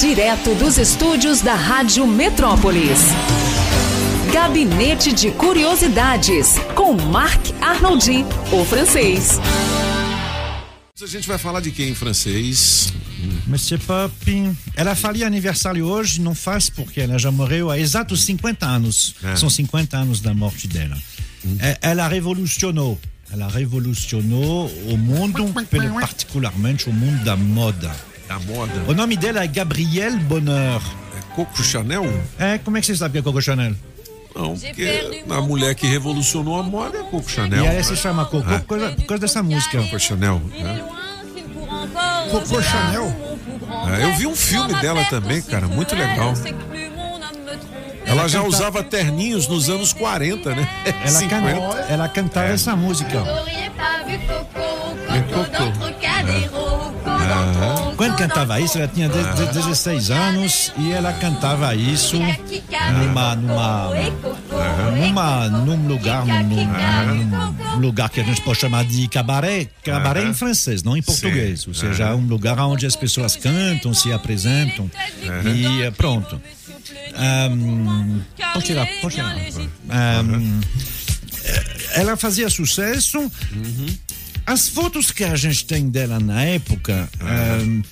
Direto dos estúdios da Rádio Metrópolis. Gabinete de Curiosidades, com Marc Arnoldi, o francês. A gente vai falar de quem em francês? Monsieur Popin. Ela faria aniversário hoje, não faz porque ela já morreu há exatos 50 anos. É. São 50 anos da morte dela. É, Ela revolucionou. Ela revolucionou o mundo, particularmente o mundo da moda. Da moda. O nome dela é Gabrielle Bonheur. É Coco Chanel? É, como é que você sabe que é Coco Chanel? Não, porque a mulher que revolucionou a moda é Coco Chanel. E ela se chama Coco por causa, por causa dessa música. Coco Chanel. né? Coco Chanel? É, eu vi um filme dela também, cara, muito legal. Ela já usava terninhos nos anos 40, né? Ela, 50. can, ela cantava essa música. Quando cantava isso, ela tinha de- de- 16 anos e ela cantava isso numa, numa, numa, num lugar, num, num- num lugar que a gente pode chamar de cabaré, cabaré em francês, não em português. Ou seja, um lugar onde as pessoas cantam, se apresentam e eh, pronto. Ahm, pode tirar, pode tirar. Ahm, ela fazia sucesso. As fotos que a gente tem dela na época ahm,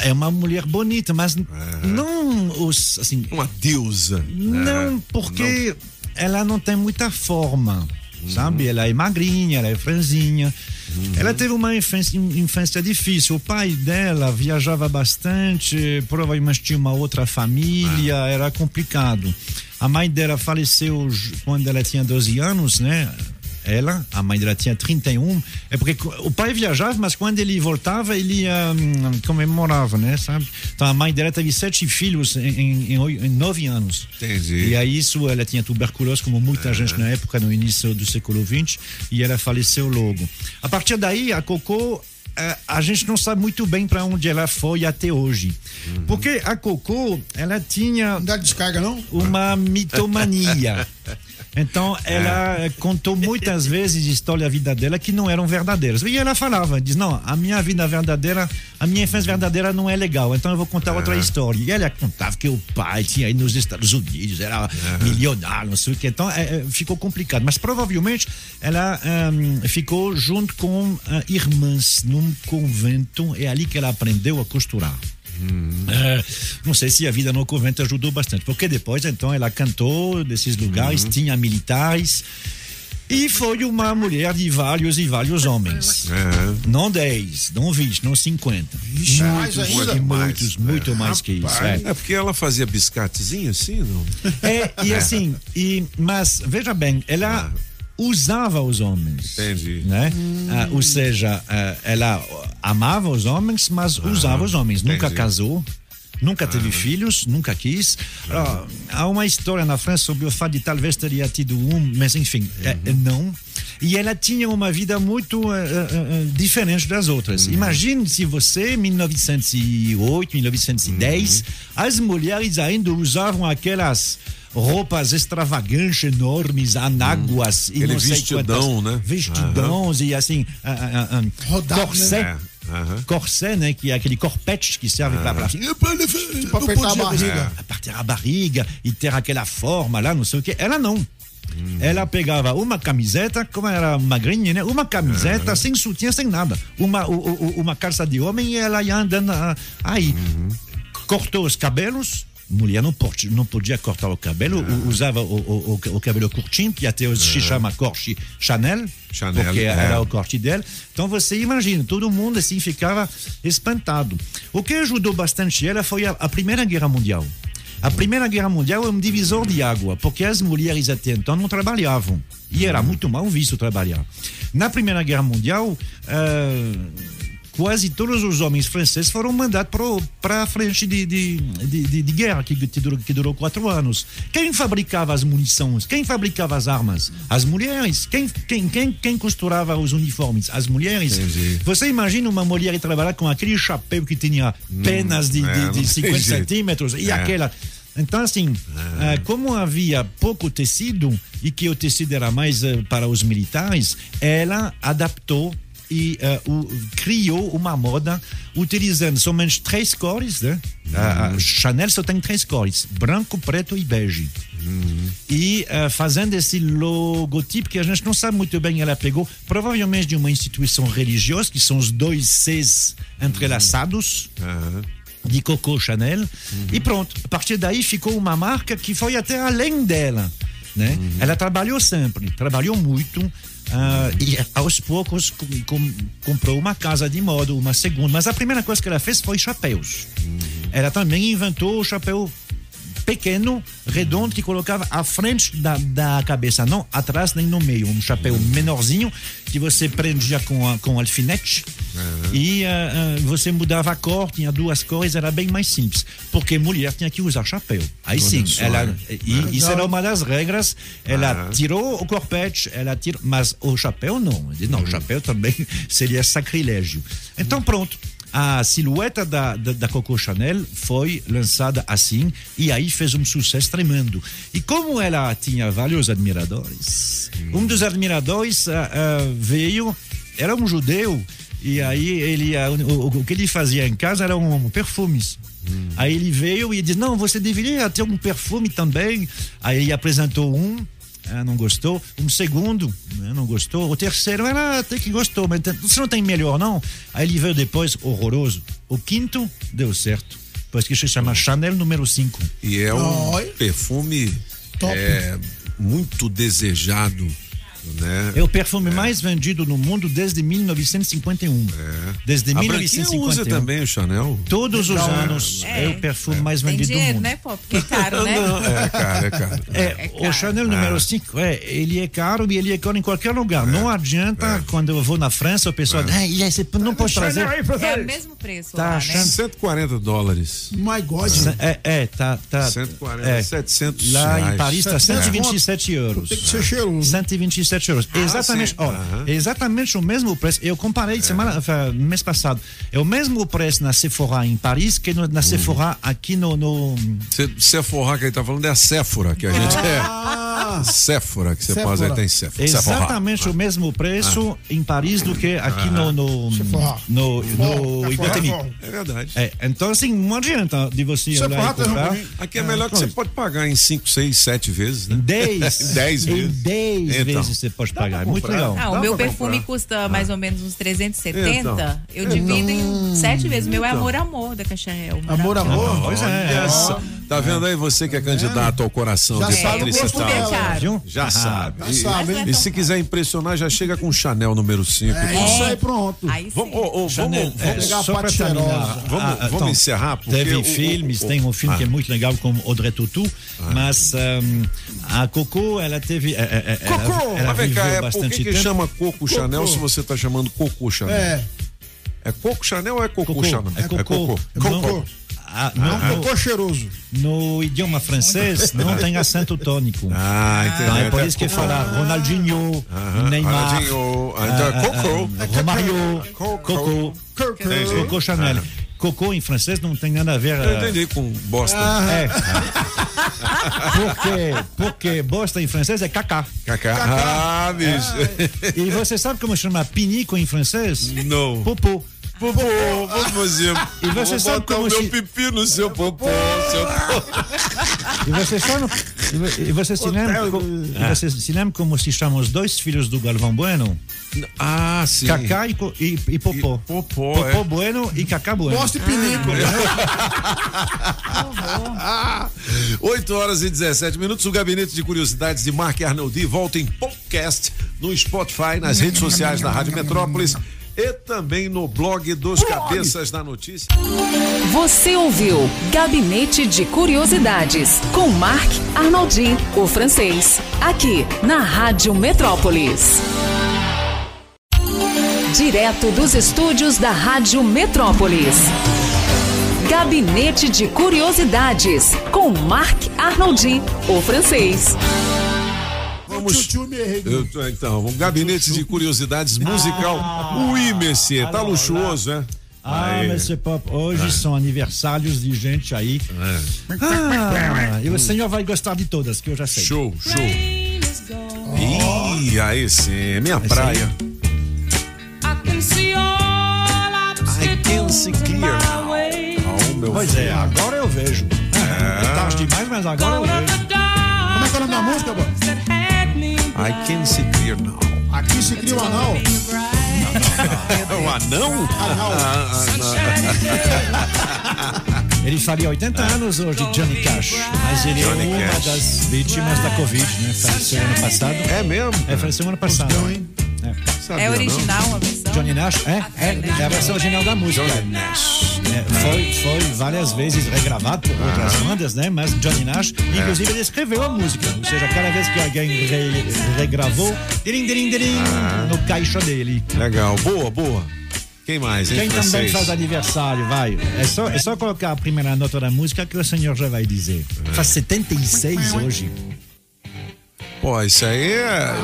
é uma mulher bonita, mas não os assim, Uma deusa. não porque ela não tem muita forma, sabe? Ela é magrinha, ela é franzinha. Ela teve uma infância, infância difícil. O pai dela viajava bastante, provavelmente tinha uma outra família, era complicado. A mãe dela faleceu quando ela tinha 12 anos, né? Ela, a mãe dela tinha 31. É porque o pai viajava, mas quando ele voltava, ele hum, comemorava, né? Sabe? Então a mãe dela teve sete filhos em, em, em nove anos. Entendi. E aí isso, ela tinha tuberculose, como muita gente na época, no início do século XX, e ela faleceu logo. A partir daí, a Coco, eh, a gente não sabe muito bem para onde ela foi até hoje. Porque a Coco, ela tinha Não dá descarga, não? uma mitomania. Então, ela É. contou muitas vezes histórias da vida dela que não eram verdadeiras. E ela falava, diz, não, a minha vida verdadeira, a minha infância verdadeira não é legal, então eu vou contar É. outra história. E ela contava que o pai tinha ido nos Estados Unidos, era É. milionário, não sei o que. Então, eh, eh, ficou complicado. Mas provavelmente ela ehm, ficou junto com eh, irmãs num convento, é ali que ela aprendeu a costurar. É, não sei se a vida no convento ajudou bastante, porque depois então ela cantou desses lugares, tinha militares e foi uma mulher de vários e vários homens. É. Não 10, não 20, não 50. Vixe, mais muitos, ainda? e muitos, muito mais que isso. É. É porque ela fazia biscatezinho assim, não? É, e assim, e, mas veja bem, ela usava os homens. Entendi. Né? Ah, ou seja, ah, ela amava os homens, mas usava os homens. Nunca entendi. casou. Nunca teve filhos, nunca quis. Ah, há uma história na França sobre o fato de talvez teria tido um, mas enfim, é, é não. E ela tinha uma vida muito eh, eh, diferente das outras. Imagine se você, em 1908, 1910, as mulheres ainda usavam aquelas roupas extravagantes, enormes, anáguas e Aquele não sei vestidão, quantas- né? Vestidões e assim, ah, ah, ah, Rodado, corset. né? Aham. Corset, né? Que é aquele corpete que serve para para Pra apertar a barriga. apertar a barriga e ter aquela forma lá, não sei o que. Ela não. Ela pegava uma camiseta, como era magrinha, né? Uma camiseta sem sutiã, sem nada. Uma, o- o- uma calça de homem e ela ia andando ah, aí. Cortou os cabelos. Mulher não, pode, não podia cortar o cabelo, u- usava o, o, o, o cabelo curtinho, que até hoje se chama corte Chanel, Chanel, porque é. era o corte dela. Então você imagina, todo mundo assim ficava espantado. O que ajudou bastante ela foi a, a Primeira Guerra Mundial. A Primeira Guerra Mundial é um divisor de água, porque as mulheres até então não trabalhavam. E era muito mal visto trabalhar. Na Primeira Guerra Mundial, ah, quase todos os homens franceses foram mandados para a frente de, de, de, de- guerra, que, que durou, que durou quatro anos. Quem fabricava as munições? Quem fabricava as armas? As mulheres. Quem, quem, quem, quem costurava os uniformes? As mulheres. Entendi. Você imagina uma mulher trabalhar com aquele chapéu que tinha penas de, é, de, não de tem 50 jeito. centímetros e É. aquela. Então, assim, ah, como havia pouco tecido e que o tecido era mais eh, para os militares, ela adaptou e uh, o, criou uma moda utilizando somente três cores, né? A- A Chanel só tem três cores: branco, preto e bege. E uh, fazendo esse logotipo que a gente não sabe muito bem, ela pegou provavelmente de uma instituição religiosa, que são os dois Cs entrelaçados de Coco Chanel e pronto. A partir daí ficou uma marca que foi até além dela, né? Ela trabalhou sempre, trabalhou muito ah, e aos poucos com- com- comprou uma casa de moda, uma segunda. Mas a primeira coisa que ela fez foi chapéus. Ela também inventou o chapéu pequeno, redondo, que colocava à frente da, da cabeça, não atrás nem no meio. Um chapéu menorzinho que você prendia com, a, com alfinete e ah, ah, você mudava a cor, tinha duas cores, era bem mais simples. Porque mulher tinha que usar chapéu. Aí sim, só, ela, né? e, isso era uma das regras. Ela tirou o corpete, ela tirou, mas o chapéu não. Não, o chapéu também seria sacrilégio. Então pronto. A silhueta da, da, da Coco Chanel foi lançada assim e aí fez um sucesso tremendo. E como ela tinha vários admiradores, um dos admiradores ah, ah, veio, era um judeu, e aí ele, o, o que ele fazia em casa era um, perfumes. Aí ele veio e disse: Não, você deveria ter um perfume também. Aí ele apresentou um, ah, não gostou. Um segundo, né, não gostou. O terceiro, ela até que gostou, mas você não tem melhor, não? Aí ele veio depois, horroroso. O quinto, deu certo. Pois que se chama Chanel número 5. E é um Oi. perfume Top. é, muito desejado, né? É o perfume mais vendido no mundo desde 1951. Desde A Branquinha 1951. usa também o Chanel. Todos os Legal, né? anos é, o perfume mais Tem vendido do dinheiro, mundo. né, pô? Porque é caro, né? Não, é caro, é caro. É, É o caro. Chanel número 5, é, ele é caro e ele é caro em qualquer lugar. Não adianta, quando eu vou na França, o pessoal diz, "Ah, você não pode trazer. É o mesmo preço Tá lá, né? achando- 140 dólares. My God. É, é, tá. tá 140, é. 700 Lá reais. em Paris está 700 127 euros. Tem que ser cheiroso. 127 euros. exatamente, sim. ó, Aham. exatamente o mesmo preço. Eu comparei semana, enfin, mês passado. É o mesmo preço na Sephora em Paris que no- na Sephora aqui no, no Se- Sephora que ele tá falando é a Séfora que a gente Ah, é. Séfora que você Sephora. pode aí tem Séfora. Sephora. exatamente o mesmo preço em Paris do que aqui no no Sephora. no, no Sephora Iguatemi. é. É verdade. É, então assim, não adianta de você Sephora olhar e comprar. Aqui é melhor que você pode pagar em 5, 6, 7 vezes, né? 10 Dez em vezes. 10 Então. vezes você pode pagar. É muito legal. Ah, o Dá meu perfume comprar. custa mais ou menos uns 370. Então. Eu divido em sete vezes. O meu é Amor Amor da Cacharel. amor, amor. Pois é. Tá vendo aí você que é candidato ao coração de Patrícia perfume é caro. Viu? Já Ah, sabe. já E- sabe, hein? E se quiser impressionar, já chega com Chanel número 5. É isso aí, pronto. Aí. Vamos, Chanel, vamos, é, vamos, pegar a só para parte terminar. cheirosa. Vamos- Ah, vamos então, encerrar, porque Teve o- filmes, o- tem um filme Ah. que é muito legal como Audrey Tautou, mas hum, a Coco, ela teve. é, é, é, Coco! Ela, ela cá, viveu é, por que, chama Coco Chanel se você tá chamando Coco Chanel? É, É Coco Chanel ou é Coco, Coco, Chanel? é Coco. Cocô. Ah, Não, no, cocô cheiroso. no, idioma francês não tem acento tônico. Ah, entendi. Então é por isso que fala Ronaldinho, Aham, Neymar, Ronaldinho, ah, então é ah, Coco. ah, Romario, Coco. Coco, Chanel. Coco em francês não tem nada a ver. Eu ah, entendi com bosta. É. porque, porque bosta em francês é cacá. Cacá. Ah, bicho. E você sabe como chama pinico em francês? Não. Popô. Popô, fazer. E você vou botar como o meu se- pipi no seu popô. Seu... E você sabe, e vo- e você se lembra, co- e você se lembra como se chamam os dois filhos do Galvão Bueno? Ah, sim. Cacá e, e, e Popô. E Popô, Popô é. Bueno e Cacá Bueno. Mostre pinico. 8 horas e 17 minutos. O Gabinete de Curiosidades de Mark Arnoldi volta em podcast no Spotify, nas redes sociais da Rádio Metrópolis e também no blog dos Cabeças da Notícia. Você ouviu Gabinete de Curiosidades com Marc Arnoldi, o francês, aqui na Rádio Metrópolis. Direto dos estúdios da Rádio Metrópolis. Gabinete de Curiosidades com Marc Arnoldi, o francês. Vamos. Eu então, um gabinete de curiosidades musical. Oui, Messier, tá luxuoso, né? Ah, mas é pop. Hoje são aniversários de gente aí. Ah, e o senhor vai gostar de todas, que eu já sei. Show, show. Ih, aí sim, minha praia. can see clear now. Oh, meu Pois é, filho. agora eu vejo. É tarde demais, mas agora eu vejo. Como é que é o nome da música, pô? I can see clear now. Aqui se cria o anal. É um anão? Ah, Ele faria 80 anos hoje, Johnny Cash. Mas ele Johnny é uma Cash. das vítimas da Covid, né? Faleceu ano passado. É mesmo? É, faleceu ano passado. Hein? Sabia É não. original a versão? Johnny Nash, é, é, é a versão original da música. Johnny Nash. É, foi, foi várias vezes regravado por outras bandas, né? Mas Johnny Nash, inclusive, ele escreveu a música. Ou seja, cada vez que alguém re- regravou, dirim, dirim, dirim, no caixa dele. Legal. Boa, boa. Quem mais, hein, Quem também faz aniversário, vai. É só, é só colocar a primeira nota da música que o senhor já vai dizer. Faz 76 hoje. Pô, isso aí é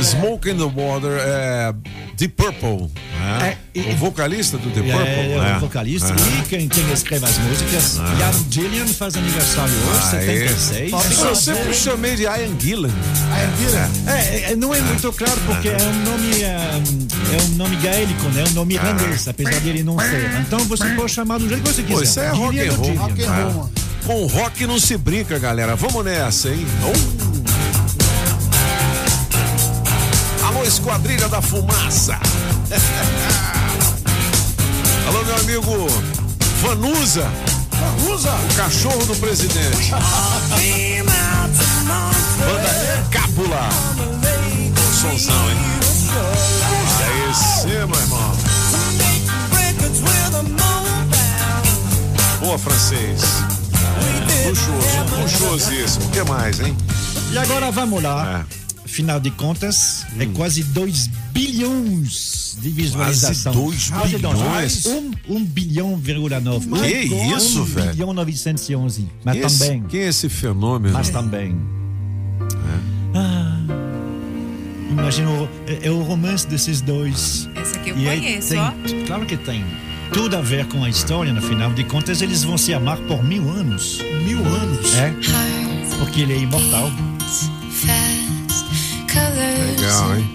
Smoke in the Water, é Deep Purple. né? É, e- o vocalista do Deep Purple. É, é né? o vocalista. É. E quem, quem escreve as músicas, Ian Gillian faz aniversário hoje, Aí. 76. Isso eu sempre chamei de Ian Gillan. Aí, vira. É, é, não é muito claro porque é um nome é, é um nome gaélico, né? Um nome irlandês, apesar de ele não ser. Então você pode chamar do jeito que você quiser. Pô, isso é rock and roll. Rock and roll, mano. Com rock não se brinca, galera. Vamos nessa, hein? Oh. Esquadrilha da Fumaça. Alô, meu amigo Vanusa, Usa. o cachorro do presidente. Banda Cápula. Sonzão, hein? Aí sim, meu irmão. Boa, francês. Luxuoso, luxuosíssimo. O que mais, hein? E agora vamos lá. É. Final de contas, é quase 2 bilhões de visualização. Quase dois. bilhões? Um, um bilhão, vírgula nove. Que um, isso, um velho? bilhão 911. Mas Esse- também. Quem é esse fenômeno? Mas também. Ah, imagina, é, é o romance desses dois. Esse aqui eu E conheço, tem- ó. Claro que tem. Tudo a ver com a história, no final de contas, eles vão se amar por mil anos. Mil anos. É? Porque ele é imortal. Legal, hein?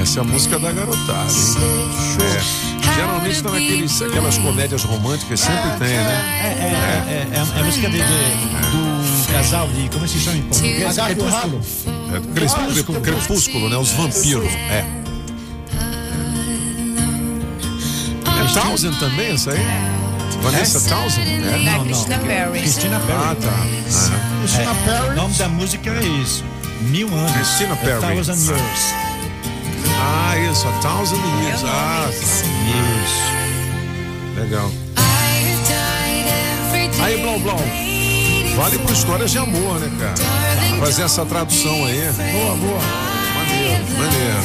Essa é a música da garotada, hein? É. Geralmente estão aqueles, aquelas comédias românticas, sempre tem, né? É, é, é, é, é a música de, de- do casal de. Como se chama em português? Crepúsculo. É crepúsculo, crepúsculo, né? Os vampiros. É. É Townsend também, essa aí? Vanessa Townsend? É? Não, não. Christina Perry. Christina Perry. Ah, tá. Ah. Christina O Perry. nome da música é isso. Mil anos. Christina Perry. A thousand years. Ah, isso, a Thousand Years. Ah, Years. Legal. Aí, Blau Blau. Vale por histórias de amor, né, cara? Fazer essa tradução aí. Boa, boa. Maneiro, maneiro.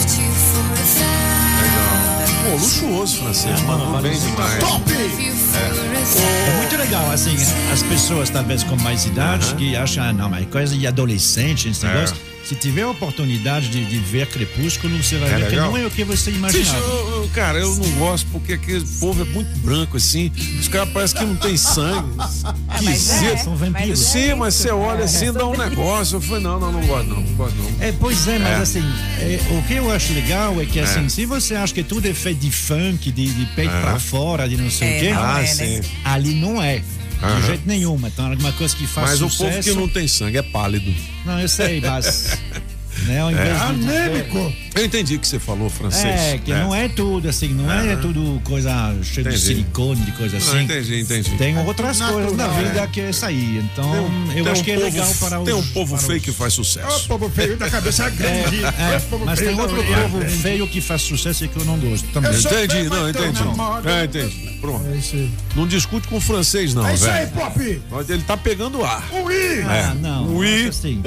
Pô, luxuoso, francês. Mandou vale bem demais. Top! É muito legal, assim, as pessoas talvez com mais idade que acham, ah, não, mas coisa de adolescente, esse É. Se tiver a oportunidade de, de ver Crepúsculo, você vai É ver que legal? não é o que você imaginava. eu- cara, eu não gosto porque aquele povo é muito branco assim. Os caras parecem que não tem sangue. mas Esquisito. é, são vampiros. mas Sim, mas você olha assim, dá um negócio. Eu falei, não, não, não gosto não, não gosto não. É, pois é, mas É. assim, é, o que eu acho legal é que assim, se você acha que tudo é feito de funk, de, de peito pra fora, de não sei É, o quê, Ah, é, né? ali não é. Aham. De jeito nenhum. Então, alguma coisa que faz Mas o sucesso. povo que não tem sangue é pálido. Não, eu sei, mas. né, dizer- Anêmico. Eu entendi o que você falou, francês. É, que não é tudo assim, não é Aham. tudo coisa cheia de silicone, de coisa Não, assim. entendi, entendi. Tem outras Natural, coisas na é. vida que é isso aí. Então, eu Tem acho um que é povo- legal para os. Tem um povo feio os- que faz sucesso. povo feio da cabeça grande. É, povo mas tem outro orelha povo feio que faz sucesso e que eu não gosto também. Entendi, não, entendi. É, entendi. Pronto. É isso aí. Não discute com o francês, não, É isso aí. Pop. Mas Ele tá pegando ar. Ui! Ah, não. Oui. acho Assim,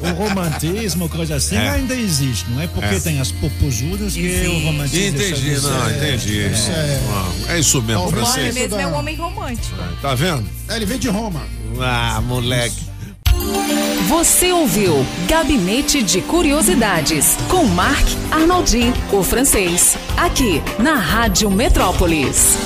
o romantismo, coisa assim, É. ainda existe. Não é porque É. tem as popozudas que o romantismo. Entendi, deixa de não, ser. entendi. Ah, É isso mesmo, É o francês. mesmo é um homem romântico. Tá vendo? É, Ele vem de Roma. Ah, moleque. Você ouviu Gabinete de Curiosidades com Marc Arnoldi, o francês, aqui na Rádio Metrópolis.